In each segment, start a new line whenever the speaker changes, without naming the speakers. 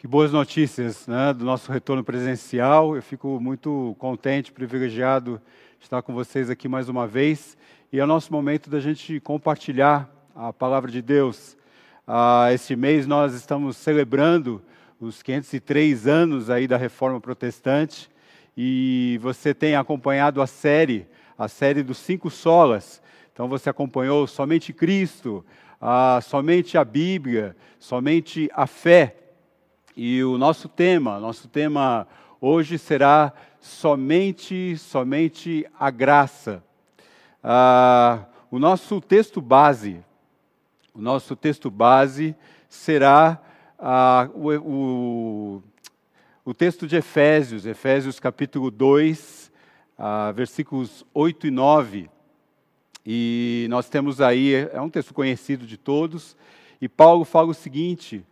Que boas notícias né, do nosso retorno presencial. Eu fico muito contente, privilegiado de estar com vocês aqui mais uma vez. E é o nosso momento da gente compartilhar a palavra de Deus. Ah, este mês nós estamos celebrando os 503 anos aí da Reforma Protestante e você tem acompanhado a série, a série dos cinco solas. Então você acompanhou somente Cristo, ah, somente a Bíblia, somente a fé. E o nosso tema, nosso tema hoje será somente, somente a graça. Ah, o nosso texto base, o nosso texto base será ah, o, o, o, texto de Efésios, Efésios capítulo 2, ah, versículos 8 e 9. E nós temos aí, é um texto conhecido de todos, e Paulo fala o seguinte: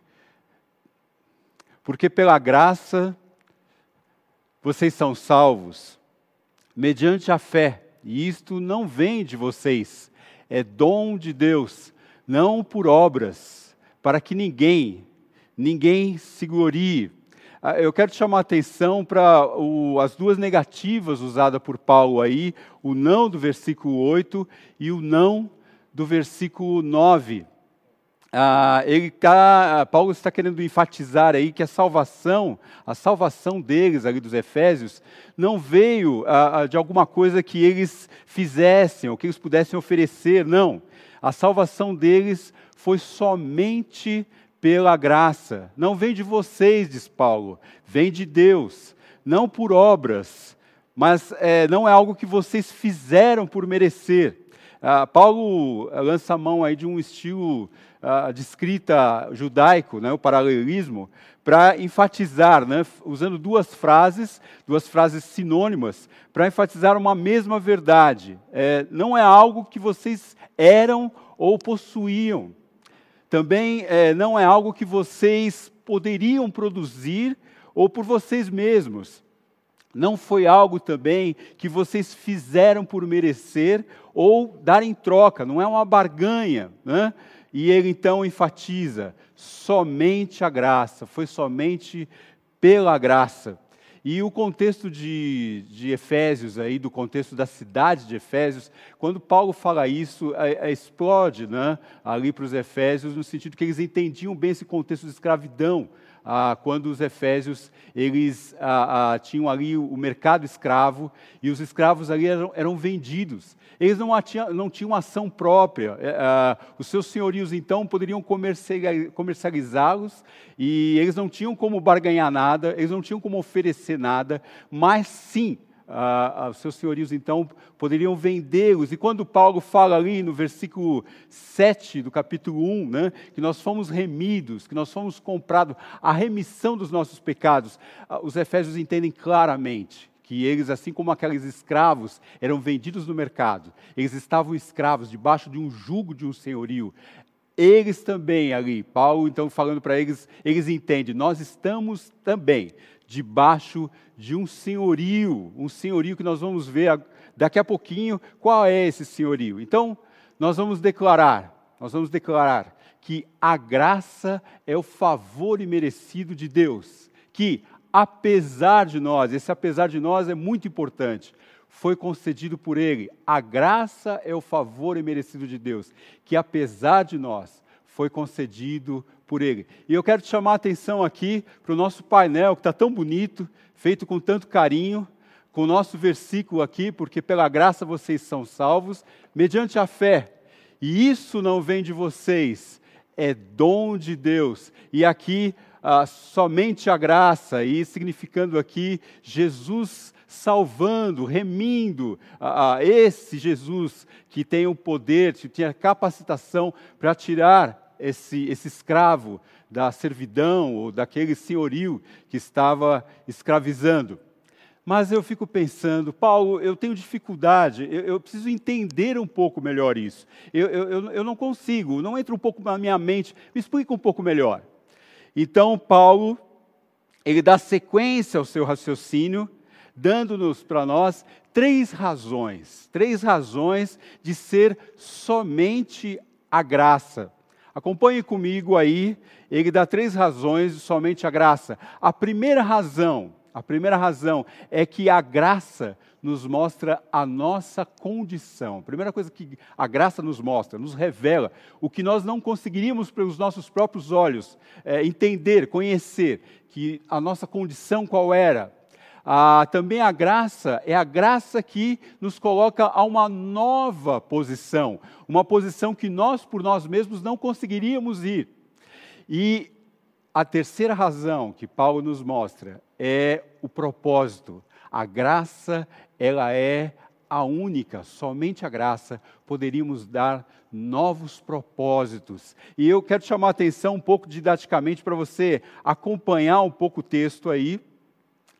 porque pela graça vocês são salvos, mediante a fé, e isto não vem de vocês, é dom de Deus, não por obras, para que ninguém, ninguém se glorie. Ah, eu quero chamar a atenção para as duas negativas usadas por Paulo aí, o não do versículo 8 e o não do versículo 9 ah, ele tá, Paulo está querendo enfatizar aí que a salvação, a salvação deles ali dos Efésios, não veio ah, ah, de alguma coisa que eles fizessem ou que eles pudessem oferecer, não. A salvação deles foi somente pela graça. Não vem de vocês, diz Paulo, vem de Deus, não por obras, mas é, não é algo que vocês fizeram por merecer. Ah, Paulo lança a mão aí de um estilo uh, de escrita judaico, né, o paralelismo, para enfatizar, né, usando duas frases, duas frases sinônimas, para enfatizar uma mesma verdade. É, não é algo que vocês eram ou possuíam. Também é, não é algo que vocês poderiam produzir ou por vocês mesmos. Não foi algo também que vocês fizeram por merecer ou dar em troca, não é uma barganha. Né? E ele então enfatiza: somente a graça, foi somente pela graça. E o contexto de, de, Efésios, aí, do contexto da cidade de Efésios, quando Paulo fala isso, é, é, explode né, ali para os Efésios, no sentido que eles entendiam bem esse contexto de escravidão ah, quando os efésios eles ah, ah, tinham ali o mercado escravo e os escravos ali eram, eram vendidos. Eles não, tinham, não tinham ação própria. É, ah, os seus senhorios então poderiam comercializá-los e eles não tinham como barganhar nada, eles não tinham como oferecer nada, mas sim ah, seus senhorios então poderiam vendê-los. E quando Paulo fala ali no versículo 7 do capítulo 1, né, que nós fomos remidos, que nós fomos comprados, a remissão dos nossos pecados, os efésios entendem claramente que eles, assim como aqueles escravos, eram vendidos no mercado, eles estavam escravos debaixo de um jugo de um senhorio. Eles também ali, Paulo então falando para eles, eles entendem, nós estamos também debaixo de um senhorio, um senhorio que nós vamos ver daqui a pouquinho qual é esse senhorio. Então, nós vamos declarar, nós vamos declarar que a graça é o favor imerecido de Deus, que apesar de nós, esse apesar de nós é muito importante, foi concedido por Ele. A graça é o favor imerecido de Deus, que apesar de nós, foi concedido por Ele. E eu quero te chamar a atenção aqui para o nosso painel, que está tão bonito, feito com tanto carinho, com o nosso versículo aqui, porque pela graça vocês são salvos, mediante a fé. E isso não vem de vocês, é dom de Deus. E aqui, ah, somente a graça, e significando aqui Jesus salvando, remindo a, a, esse Jesus que tem o poder, que tem a capacitação para tirar esse, esse escravo da servidão ou daquele senhorio que estava escravizando. Mas eu fico pensando, Paulo, eu tenho dificuldade, eu, eu preciso entender um pouco melhor isso. Eu, eu, eu não consigo, não entra um pouco na minha mente, me explica um pouco melhor. Então, Paulo, ele dá sequência ao seu raciocínio, dando-nos para nós três razões, três razões de ser somente a graça. Acompanhe comigo aí, ele dá três razões de somente a graça. A primeira razão, a primeira razão é que a graça nos mostra a nossa condição. A primeira coisa que a graça nos mostra, nos revela o que nós não conseguiríamos pelos nossos próprios olhos é, entender, conhecer, que a nossa condição qual era. Ah, também a graça é a graça que nos coloca a uma nova posição, uma posição que nós por nós mesmos não conseguiríamos ir. E a terceira razão que Paulo nos mostra é o propósito. A graça, ela é a única, somente a graça, poderíamos dar novos propósitos. E eu quero chamar a atenção um pouco didaticamente para você acompanhar um pouco o texto aí.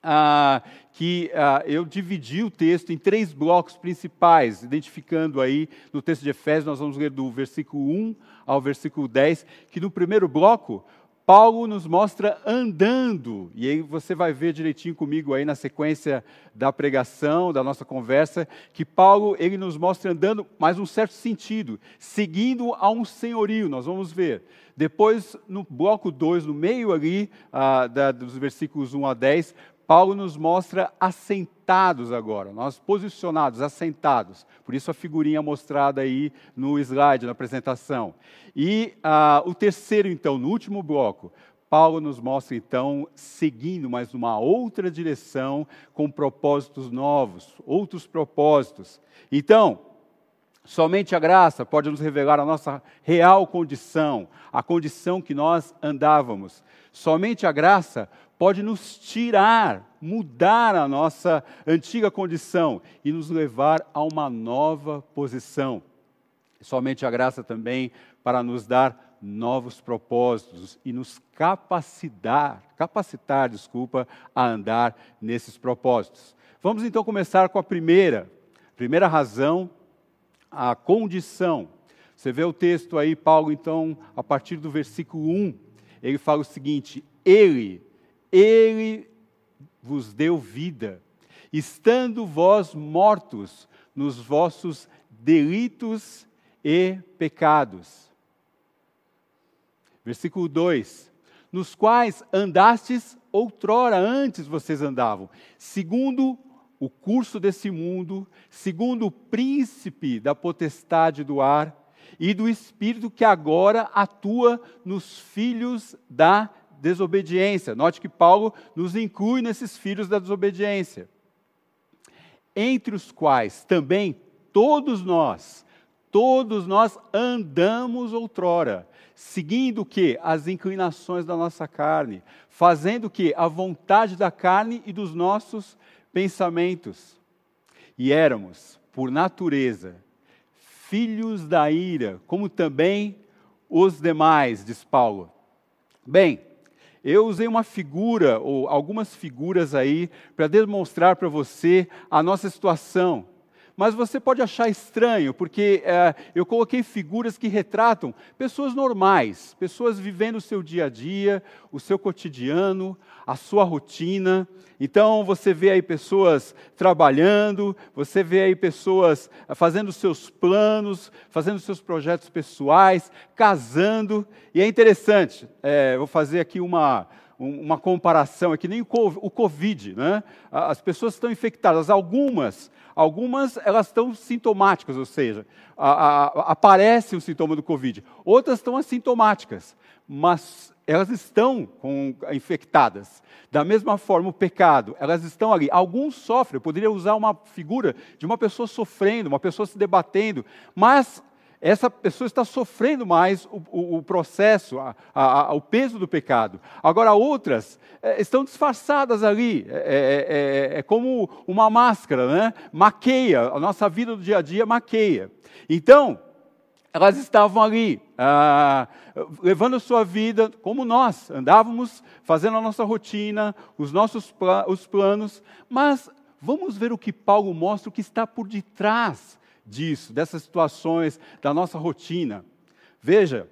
Ah, que ah, eu dividi o texto em três blocos principais, identificando aí no texto de Efésios, nós vamos ler do versículo 1 ao versículo 10, que no primeiro bloco Paulo nos mostra andando, e aí você vai ver direitinho comigo aí na sequência da pregação, da nossa conversa, que Paulo ele nos mostra andando, mas um certo sentido, seguindo a um senhorio, nós vamos ver. Depois, no bloco 2, no meio ali, ah, da, dos versículos 1 a 10, Paulo nos mostra assentados agora, nós posicionados, assentados. Por isso a figurinha mostrada aí no slide, na apresentação. E ah, o terceiro, então, no último bloco, Paulo nos mostra então seguindo, mas numa outra direção, com propósitos novos, outros propósitos. Então, somente a graça pode nos revelar a nossa real condição, a condição que nós andávamos. Somente a graça pode nos tirar, mudar a nossa antiga condição e nos levar a uma nova posição. Somente a graça também para nos dar novos propósitos e nos capacitar, capacitar, desculpa, a andar nesses propósitos. Vamos então começar com a primeira, primeira razão, a condição. Você vê o texto aí, Paulo, então, a partir do versículo 1, ele fala o seguinte: Ele, ele vos deu vida, estando vós mortos nos vossos delitos e pecados. Versículo 2: Nos quais andastes outrora, antes vocês andavam, segundo o curso desse mundo, segundo o príncipe da potestade do ar e do espírito que agora atua nos filhos da desobediência. Note que Paulo nos inclui nesses filhos da desobediência. Entre os quais também todos nós, todos nós andamos outrora, seguindo o que? As inclinações da nossa carne, fazendo o que? A vontade da carne e dos nossos pensamentos. E éramos, por natureza, filhos da ira, como também os demais, diz Paulo. Bem, eu usei uma figura, ou algumas figuras aí, para demonstrar para você a nossa situação. Mas você pode achar estranho, porque é, eu coloquei figuras que retratam pessoas normais, pessoas vivendo o seu dia a dia, o seu cotidiano, a sua rotina. Então você vê aí pessoas trabalhando, você vê aí pessoas fazendo seus planos, fazendo seus projetos pessoais, casando. E é interessante, é, vou fazer aqui uma, uma comparação, é que nem o Covid, né? As pessoas estão infectadas, algumas Algumas elas estão sintomáticas, ou seja, a, a, aparece o sintoma do Covid. Outras estão assintomáticas, mas elas estão com, infectadas. Da mesma forma, o pecado, elas estão ali. Alguns sofrem, eu poderia usar uma figura de uma pessoa sofrendo, uma pessoa se debatendo, mas essa pessoa está sofrendo mais o, o, o processo, a, a, o peso do pecado. Agora, outras é, estão disfarçadas ali, é, é, é, é, como uma máscara, né? maqueia, a nossa vida do dia a dia maqueia. Então, elas estavam ali, ah, levando sua vida como nós, andávamos fazendo a nossa rotina, os nossos os planos, mas vamos ver o que Paulo mostra, o que está por detrás disso, dessas situações, da nossa rotina. Veja,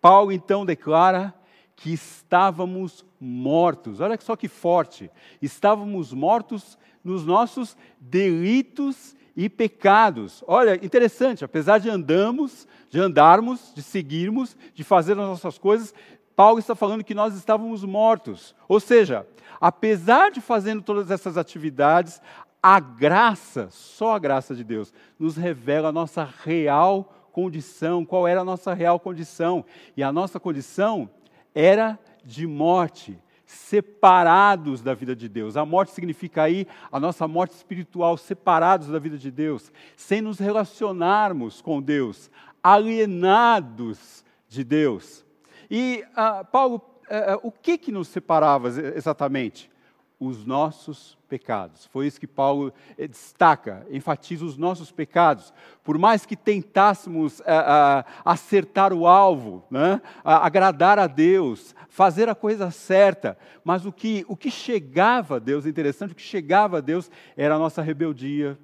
Paulo então declara que estávamos mortos. Olha só que forte. Estávamos mortos nos nossos delitos e pecados. Olha, interessante, apesar de andamos, de andarmos, de seguirmos, de fazer as nossas coisas, Paulo está falando que nós estávamos mortos. Ou seja, apesar de fazendo todas essas atividades, a graça, só a graça de Deus, nos revela a nossa real condição, qual era a nossa real condição. E a nossa condição era de morte, separados da vida de Deus. A morte significa aí a nossa morte espiritual, separados da vida de Deus, sem nos relacionarmos com Deus, alienados de Deus. E uh, Paulo, uh, uh, o que que nos separava exatamente? Os nossos pecados. Foi isso que Paulo eh, destaca, enfatiza os nossos pecados. Por mais que tentássemos uh, uh, acertar o alvo, né? agradar a Deus, fazer a coisa certa, mas o que, o que chegava a Deus, interessante, o que chegava a Deus era a nossa rebeldia,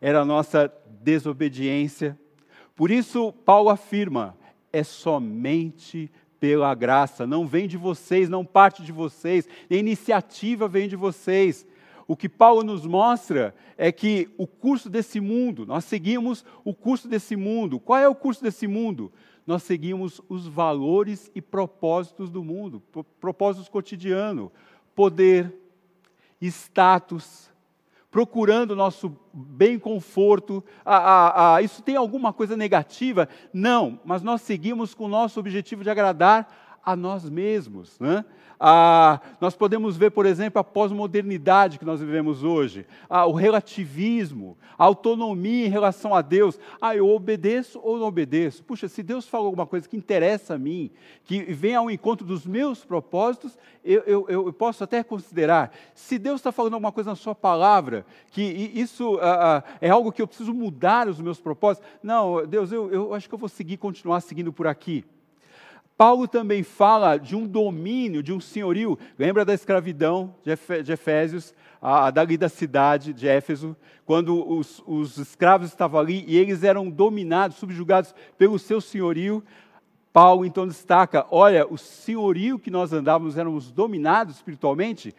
era a nossa desobediência. Por isso, Paulo afirma: é somente pela graça, não vem de vocês, não parte de vocês, a iniciativa vem de vocês o que Paulo nos mostra é que o curso desse mundo, nós seguimos o curso desse mundo. Qual é o curso desse mundo? Nós seguimos os valores e propósitos do mundo, propósitos cotidianos, poder, status, procurando nosso bem conforto. Isso tem alguma coisa negativa? Não, mas nós seguimos com o nosso objetivo de agradar a nós mesmos. Né? Ah, nós podemos ver, por exemplo, a pós-modernidade que nós vivemos hoje, ah, o relativismo, a autonomia em relação a Deus. Ah, eu obedeço ou não obedeço? Puxa, se Deus falou alguma coisa que interessa a mim, que vem ao encontro dos meus propósitos, eu, eu, eu posso até considerar. Se Deus está falando alguma coisa na Sua palavra, que isso ah, é algo que eu preciso mudar os meus propósitos, não, Deus, eu, eu acho que eu vou seguir, continuar seguindo por aqui. Paulo também fala de um domínio, de um senhorio. Lembra da escravidão de Efésios, a, dali da cidade de Éfeso, quando os, os escravos estavam ali e eles eram dominados, subjugados pelo seu senhorio. Paulo então destaca: olha, o senhorio que nós andávamos, éramos dominados espiritualmente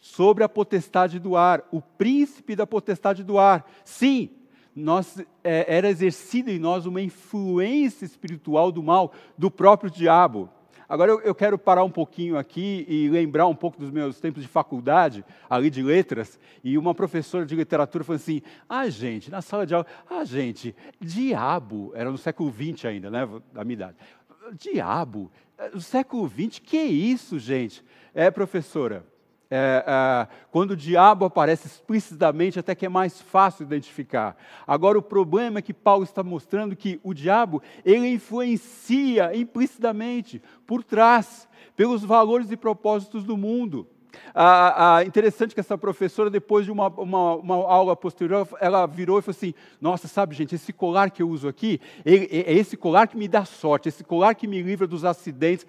sobre a potestade do ar, o príncipe da potestade do ar. Sim, nós, é, era exercida em nós uma influência espiritual do mal, do próprio diabo. Agora eu, eu, quero parar um pouquinho aqui e lembrar um pouco dos meus tempos de faculdade, ali de letras, e uma professora de literatura falou assim: ah, gente, na sala de aula, ah, gente, diabo, era no século XX ainda, né, da minha idade. Diabo, no século XX, que isso, gente? É, professora, é, é, quando o diabo aparece explicitamente, até que é mais fácil identificar. Agora, o problema é que Paulo está mostrando que o diabo, ele influencia implicitamente, por trás, pelos valores e propósitos do mundo. Ah, ah, interessante que essa professora, depois de uma, uma, uma, aula posterior, ela virou e falou assim: Nossa, sabe, gente, esse colar que eu uso aqui, é esse colar que me dá sorte, esse colar que me livra dos acidentes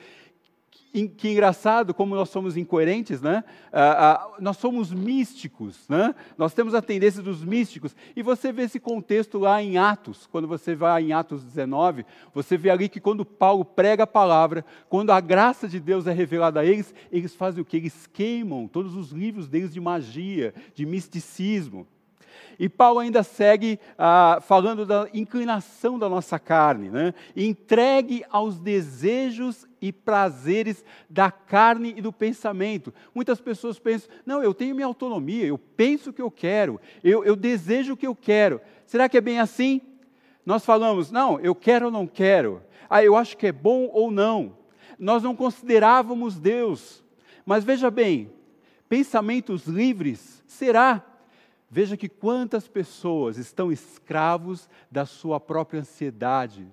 que engraçado como nós somos incoerentes, né? Ah, ah, nós somos místicos, né? Nós temos a tendência dos místicos. E você vê esse contexto lá em Atos, quando você vai em Atos 19, você vê ali que quando Paulo prega a palavra, quando a graça de Deus é revelada a eles, eles fazem o que? Eles queimam todos os livros deles de magia, de misticismo. E Paulo ainda segue ah, falando da inclinação da nossa carne, né? entregue aos desejos e prazeres da carne e do pensamento. Muitas pessoas pensam, não, eu tenho minha autonomia, eu penso o que eu quero, eu, eu desejo o que eu quero. Será que é bem assim? Nós falamos, não, eu quero ou não quero, ah, eu acho que é bom ou não. Nós não considerávamos Deus. Mas veja bem, pensamentos livres, será? Veja que quantas pessoas estão escravos da sua própria ansiedade,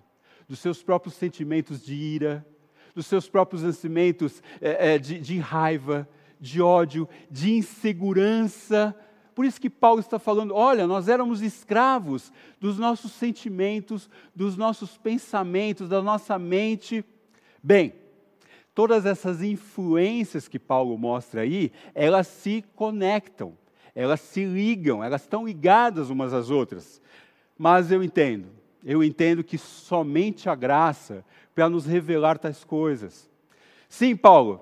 dos seus próprios sentimentos de ira, dos seus próprios sentimentos é, é, de, de raiva, de ódio, de insegurança. Por isso que Paulo está falando: olha, nós éramos escravos dos nossos sentimentos, dos nossos pensamentos, da nossa mente. Bem, todas essas influências que Paulo mostra aí, elas se conectam elas se ligam, elas estão ligadas umas às outras. Mas eu entendo, eu entendo que somente a graça para nos revelar tais coisas. Sim, Paulo,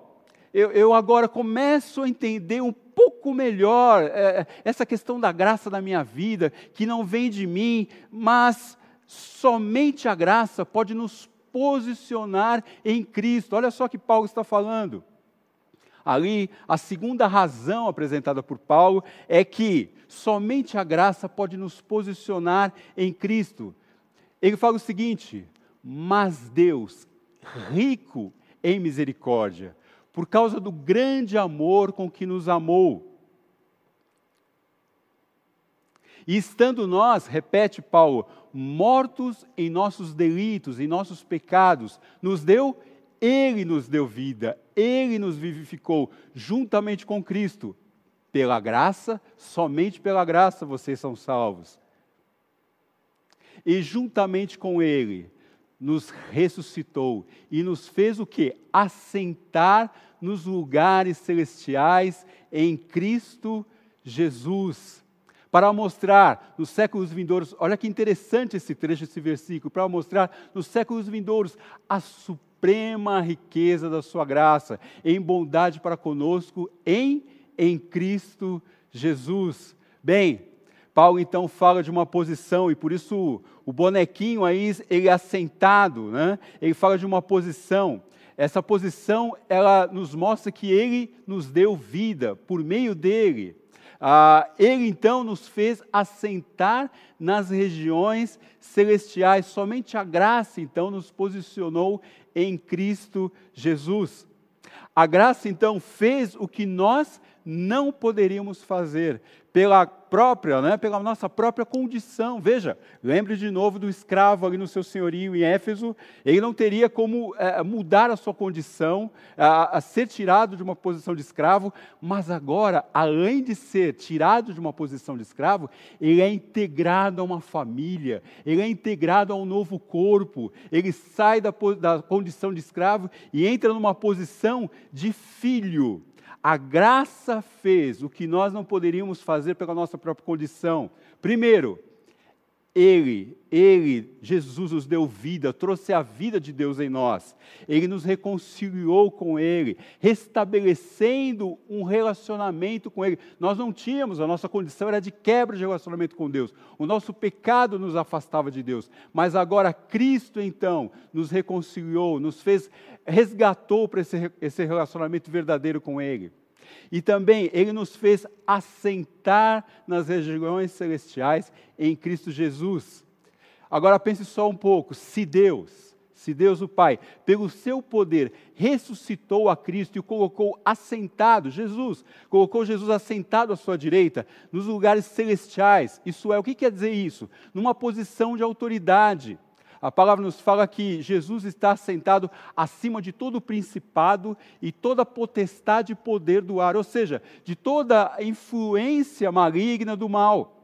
eu, eu agora começo a entender um pouco melhor é, essa questão da graça da minha vida, que não vem de mim, mas somente a graça pode nos posicionar em Cristo. Olha só que Paulo está falando. Ali, a segunda razão apresentada por Paulo é que somente a graça pode nos posicionar em Cristo. Ele fala o seguinte: mas Deus, rico em misericórdia, por causa do grande amor com que nos amou. E estando nós, repete Paulo, mortos em nossos delitos, em nossos pecados, nos deu, Ele nos deu vida, Ele nos vivificou juntamente com Cristo. Pela graça, somente pela graça vocês são salvos. E juntamente com Ele, nos ressuscitou e nos fez o que? Assentar nos lugares celestiais em Cristo Jesus. Para mostrar nos séculos vindouros, olha que interessante esse trecho, esse versículo, para mostrar nos séculos vindouros a suprema riqueza da sua graça, em bondade para conosco em, em Cristo Jesus. Bem, Paulo então fala de uma posição, e por isso o bonequinho aí, ele é assentado, né? ele fala de uma posição. Essa posição, ela nos mostra que ele nos deu vida por meio dele. Ah, ele então nos fez assentar nas regiões celestiais. Somente a graça então nos posicionou em Cristo Jesus. A graça então fez o que nós não poderíamos fazer pela própria, né, pela nossa própria condição. Veja, lembre de novo do escravo ali no seu senhorio em Éfeso, ele não teria como é, mudar a sua condição, a, a, ser tirado de uma posição de escravo, mas agora, além de ser tirado de uma posição de escravo, ele é integrado a uma família, ele é integrado a um novo corpo, ele sai da, da condição de escravo e entra numa posição de filho. A graça fez o que nós não poderíamos fazer pela nossa própria condição. Primeiro, ele, Ele, Jesus nos deu vida, trouxe a vida de Deus em nós. Ele nos reconciliou com Ele, restabelecendo um relacionamento com Ele. Nós não tínhamos, a nossa condição era de quebra de relacionamento com Deus. O nosso pecado nos afastava de Deus. Mas agora Cristo, então, nos reconciliou, nos fez, resgatou para esse, esse relacionamento verdadeiro com Ele. E também ele nos fez assentar nas regiões celestiais em Cristo Jesus. Agora pense só um pouco: se Deus, se Deus o Pai, pelo seu poder, ressuscitou a Cristo e o colocou assentado, Jesus, colocou Jesus assentado à sua direita, nos lugares celestiais, isso é, o que quer dizer isso? Numa posição de autoridade a palavra nos fala que Jesus está sentado acima de todo o principado e toda potestade e poder do ar, ou seja, de toda a influência maligna do mal.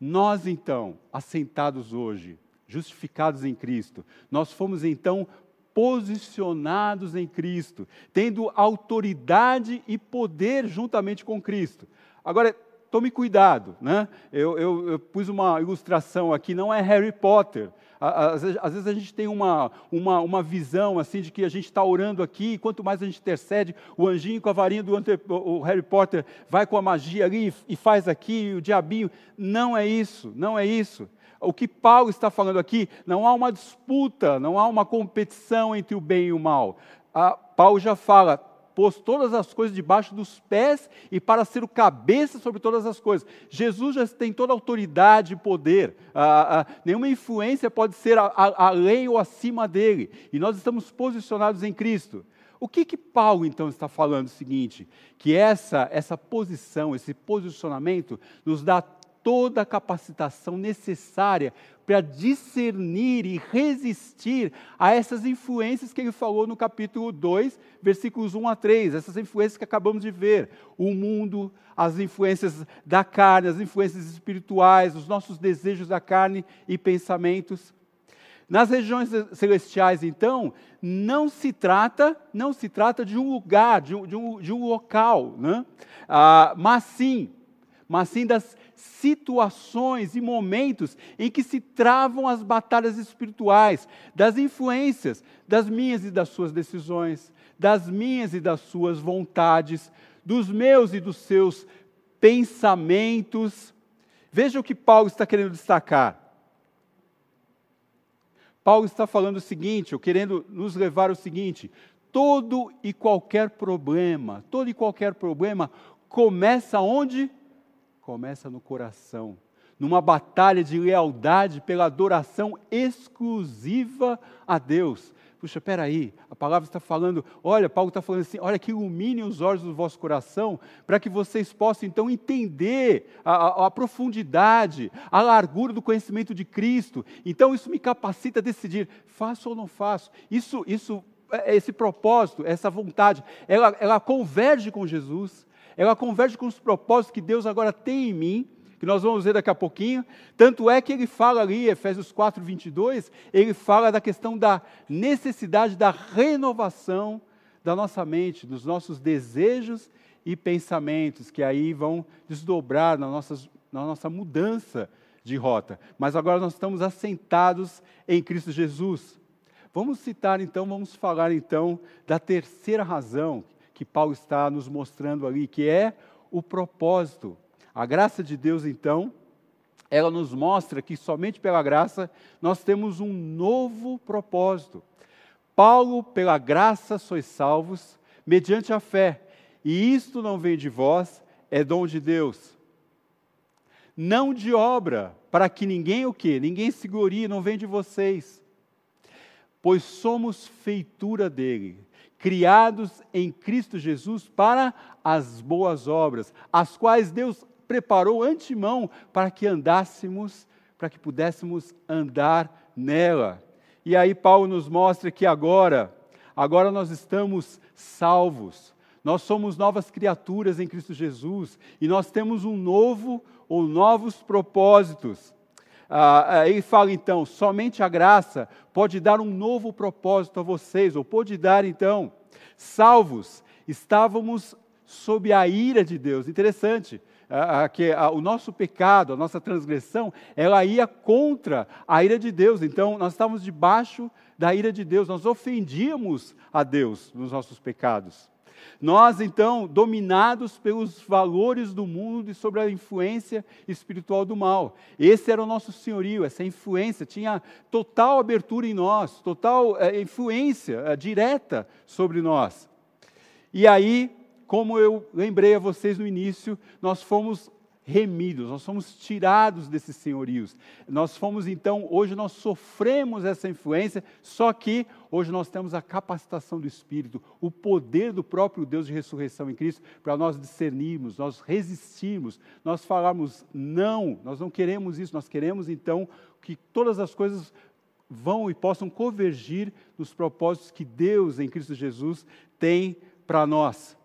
Nós, então, assentados hoje, justificados em Cristo, nós fomos então posicionados em Cristo, tendo autoridade e poder juntamente com Cristo. Agora, tome cuidado, né? Eu, eu, eu, pus uma ilustração aqui, não é Harry Potter. Às vezes, às vezes a gente tem uma, uma, uma visão assim de que a gente está orando aqui, e quanto mais a gente intercede, o anjinho com a varinha do o Harry Potter vai com a magia ali e faz aqui, o diabinho. Não é isso, não é isso. O que Paulo está falando aqui, não há uma disputa, não há uma competição entre o bem e o mal. Ah, Paulo já fala, pôs todas as coisas debaixo dos pés e para ser o cabeça sobre todas as coisas. Jesus já tem toda a autoridade e poder. Ah, ah, nenhuma influência pode ser além ou acima dele. E nós estamos posicionados em Cristo. O que que Paulo então está falando? O seguinte, que essa essa posição, esse posicionamento nos dá toda a capacitação necessária para discernir e resistir a essas influências que ele falou no capítulo 2, versículos 1 a 3, essas influências que acabamos de ver. O mundo, as influências da carne, as influências espirituais, os nossos desejos da carne e pensamentos. Nas regiões celestiais, então, não se trata, não se trata de um lugar, de um, de um, de um local, né? Ah, mas sim, mas sim das situações e momentos em que se travam as batalhas espirituais, das influências das minhas e das suas decisões, das minhas e das suas vontades, dos meus e dos seus pensamentos. Veja o que Paulo está querendo destacar. Paulo está falando o seguinte, ou querendo nos levar ao seguinte: todo e qualquer problema, todo e qualquer problema começa onde? Começa no coração, numa batalha de lealdade pela adoração exclusiva a Deus. Puxa, peraí, a palavra está falando, olha, Paulo está falando assim, olha que ilumine os olhos do vosso coração, para que vocês possam então entender a, a, a, profundidade, a largura do conhecimento de Cristo. Então isso me capacita a decidir, faço ou não faço. Isso, isso, é, esse propósito, essa vontade, ela, ela converge com Jesus, ela converge com os propósitos que Deus agora tem em mim, que nós vamos ver daqui a pouquinho. Tanto é que ele fala ali, Efésios 4, 22, ele fala da questão da necessidade da renovação da nossa mente, dos nossos desejos e pensamentos, que aí vão desdobrar na, nossas, na nossa mudança de rota. Mas agora nós estamos assentados em Cristo Jesus. Vamos citar então, vamos falar então da terceira razão que Paulo está nos mostrando ali, que é o propósito a graça de Deus, então, ela nos mostra que somente pela graça nós temos um novo propósito. Paulo, pela graça sois salvos, mediante a fé. E isto não vem de vós, é dom de Deus. Não de obra, para que ninguém o quê? Ninguém se glorie, não vem de vocês. Pois somos feitura dele, criados em Cristo Jesus para as boas obras, as quais Deus preparou antemão para que andássemos, para que pudéssemos andar nela. E aí Paulo nos mostra que agora, agora nós estamos salvos. Nós somos novas criaturas em Cristo Jesus e nós temos um novo ou novos propósitos. Ah, ah ele fala então: somente a graça pode dar um novo propósito a vocês, ou pode dar então. Salvos, estávamos sob a ira de Deus. Interessante que o nosso pecado, a nossa transgressão, ela ia contra a ira de Deus. Então, nós estávamos debaixo da ira de Deus, nós ofendíamos a Deus nos nossos pecados. Nós, então, dominados pelos valores do mundo e sobre a influência espiritual do mal. Esse era o nosso senhorio, essa influência tinha total abertura em nós, total é, influência é, direta sobre nós. E aí, como eu lembrei a vocês no início, nós fomos remidos, nós fomos tirados desses senhorios. Nós fomos então, hoje nós sofremos essa influência, só que hoje nós temos a capacitação do Espírito, o poder do próprio Deus de ressurreição em Cristo, para nós discernirmos, nós resistirmos, nós falarmos não, nós não queremos isso, nós queremos então que todas as coisas vão e possam convergir nos propósitos que Deus em Cristo Jesus tem para nós.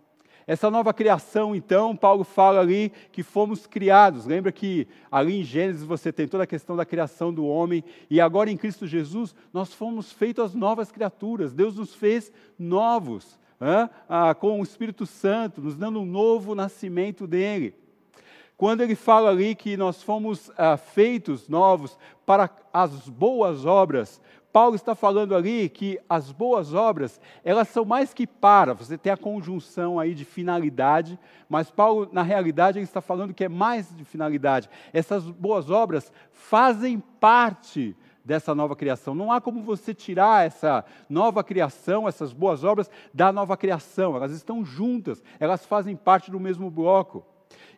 Essa nova criação, então, Paulo fala ali que fomos criados. Lembra que ali em Gênesis você tem toda a questão da criação do homem, e agora em Cristo Jesus nós fomos feitos as novas criaturas. Deus nos fez novos, ah, com o Espírito Santo, nos dando um novo nascimento dele. Quando ele fala ali que nós fomos ah, feitos novos para as boas obras, Paulo está falando ali que as boas obras, elas são mais que para, você tem a conjunção aí de finalidade, mas Paulo, na realidade, ele está falando que é mais de finalidade. Essas boas obras fazem parte dessa nova criação. Não há como você tirar essa nova criação, essas boas obras, da nova criação. Elas estão juntas, elas fazem parte do mesmo bloco.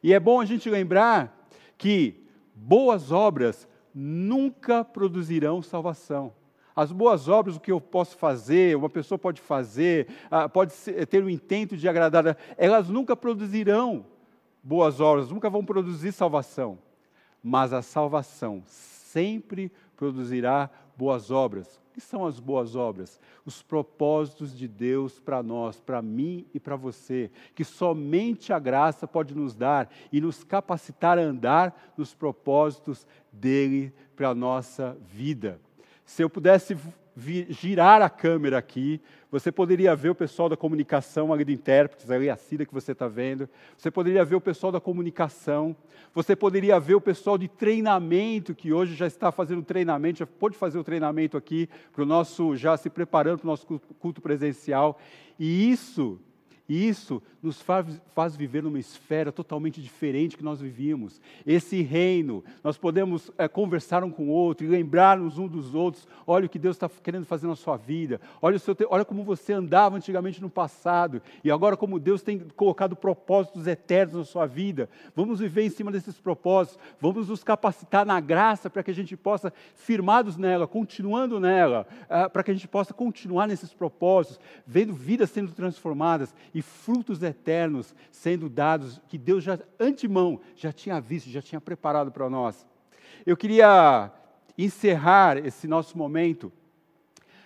E é bom a gente lembrar que boas obras nunca produzirão salvação. As boas obras, o que eu posso fazer, uma pessoa pode fazer, ah, pode ter o intento de agradar, elas nunca produzirão boas obras, nunca vão produzir salvação. Mas a salvação sempre produzirá boas obras. O que são as boas obras? Os propósitos de Deus para nós, para mim e para você, que somente a graça pode nos dar e nos capacitar a andar nos propósitos dele para a nossa vida. Se eu pudesse girar a câmera aqui, você poderia ver o pessoal da comunicação ali do intérpretes, ali a Cida que você está vendo. Você poderia ver o pessoal da comunicação. Você poderia ver o pessoal de treinamento, que hoje já está fazendo treinamento, já pode fazer o treinamento aqui, para o nosso, já se preparando para o nosso culto presencial. E isso, E isso nos faz, faz viver numa esfera totalmente diferente que nós vivíamos. Esse reino, nós podemos é, conversar um com o outro e lembrar-nos um dos outros. Olha o que Deus está querendo fazer na sua vida. Olha, seu, olha como você andava antigamente no passado e agora como Deus tem colocado propósitos eternos na sua vida. Vamos viver em cima desses propósitos. Vamos nos capacitar na graça para que a gente possa, firmados nela, continuando nela, uh, para que a gente possa continuar nesses propósitos, vendo vidas sendo transformadas e frutos eternos sendo dados que Deus já, antemão, já tinha visto, já tinha preparado para nós. Eu queria encerrar esse nosso momento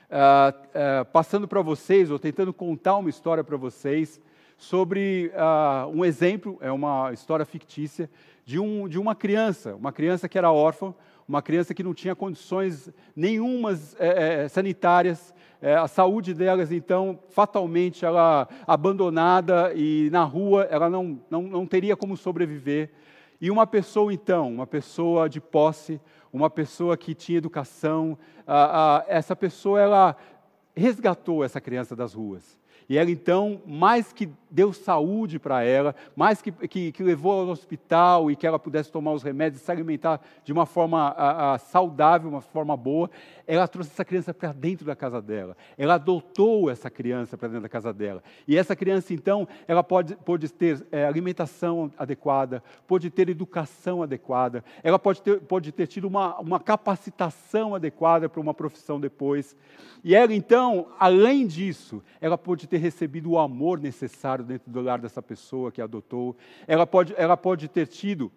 uh, uh, passando para vocês, ou tentando contar uma história para vocês, sobre uh, um exemplo, é uma história fictícia, de, um, de uma criança, uma criança que era órfã, uma criança que não tinha condições nenhumas é, sanitárias, é, a saúde delas, então, fatalmente, ela abandonada e na rua, ela não, não, não teria como sobreviver. E uma pessoa, então, uma pessoa de posse, uma pessoa que tinha educação, a, a, essa pessoa, ela resgatou essa criança das ruas. E ela então, mais que deu saúde para ela, mais que, que, que, levou ao hospital e que ela pudesse tomar os remédios, se alimentar de uma forma a, a, saudável, uma forma boa, ela trouxe essa criança para dentro da casa dela. Ela adotou essa criança para dentro da casa dela. E essa criança, então, ela pode, pode ter é, alimentação adequada, pode ter educação adequada, ela pode ter, pode ter tido uma, uma capacitação adequada para uma profissão depois. E ela, então, além disso, ela pode ter recebido o amor necessário dentro do lar dessa pessoa que adotou. Ela pode, ela pode ter tido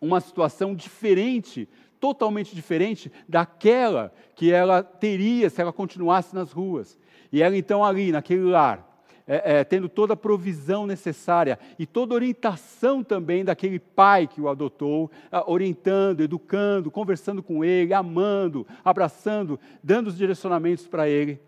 uma situação diferente totalmente diferente daquela que ela teria se ela continuasse nas ruas. E ela então ali, naquele lar, é, é, tendo toda a provisão necessária e toda orientação também daquele pai que o adotou, orientando, educando, conversando com ele, amando, abraçando, dando os direcionamentos para ele.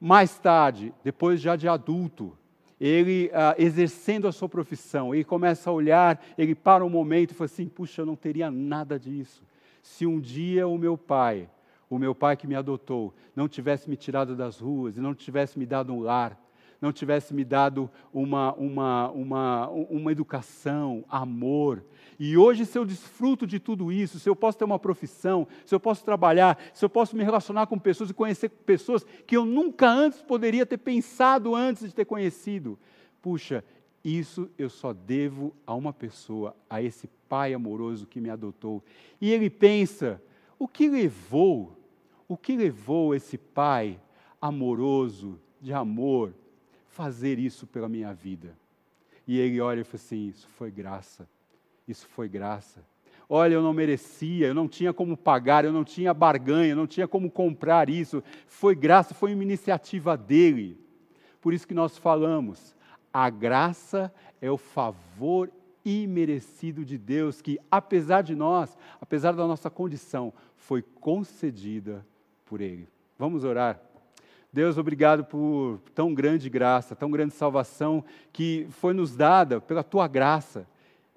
Mais tarde, depois já de adulto, ele ah, exercendo a sua profissão, ele começa a olhar, ele para um momento e fala assim: puxa, eu não teria nada disso se um dia o meu pai, o meu pai que me adotou, não tivesse me tirado das ruas e não tivesse me dado um lar, não tivesse me dado uma, uma, uma, uma educação, amor. E hoje, se eu desfruto de tudo isso, se eu posso ter uma profissão, se eu posso trabalhar, se eu posso me relacionar com pessoas e conhecer pessoas que eu nunca antes poderia ter pensado antes de ter conhecido, puxa, isso eu só devo a uma pessoa, a esse pai amoroso que me adotou. E ele pensa: o que levou, o que levou esse pai amoroso, de amor, fazer isso pela minha vida? E ele olha e fala assim: isso foi graça, isso foi graça. Olha, eu não merecia, eu não tinha como pagar, eu não tinha barganha, eu não tinha como comprar isso. Foi graça, foi uma iniciativa dele. Por isso que nós falamos, a graça é o favor imerecido de Deus que, apesar de nós, apesar da nossa condição, foi concedida por Ele. Vamos orar. Deus, obrigado por tão grande graça, tão grande salvação que foi nos dada pela tua graça.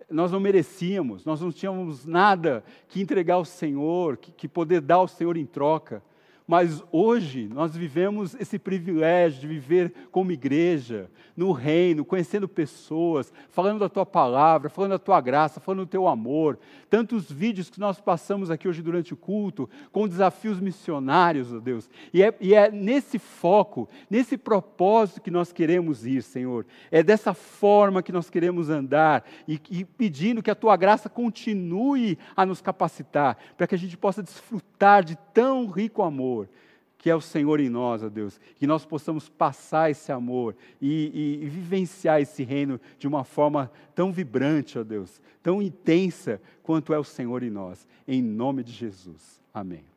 Nós não merecíamos, nós não tínhamos nada que entregar ao Senhor, que, que poder dar ao Senhor em troca. Mas hoje nós vivemos esse privilégio de viver como igreja, no reino, conhecendo pessoas, falando da tua palavra, falando da tua graça, falando do teu amor. Tantos vídeos que nós passamos aqui hoje durante o culto, com desafios missionários, ó Deus. E é, e é nesse foco, nesse propósito que nós queremos ir, Senhor. É dessa forma que nós queremos andar e, e pedindo que a tua graça continue a nos capacitar, para que a gente possa desfrutar de tão rico amor que é o Senhor em nós, ó Deus, que nós possamos passar esse amor e, e, e, vivenciar esse reino de uma forma tão vibrante, ó Deus, tão intensa quanto é o Senhor em nós. Em nome de Jesus. Amém.